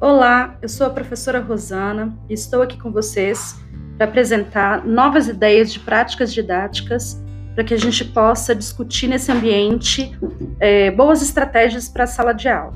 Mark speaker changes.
Speaker 1: Olá, eu sou a professora Rosana e estou aqui com vocês para apresentar novas ideias de práticas didáticas para que a gente possa discutir nesse ambiente é, boas estratégias para a sala de aula.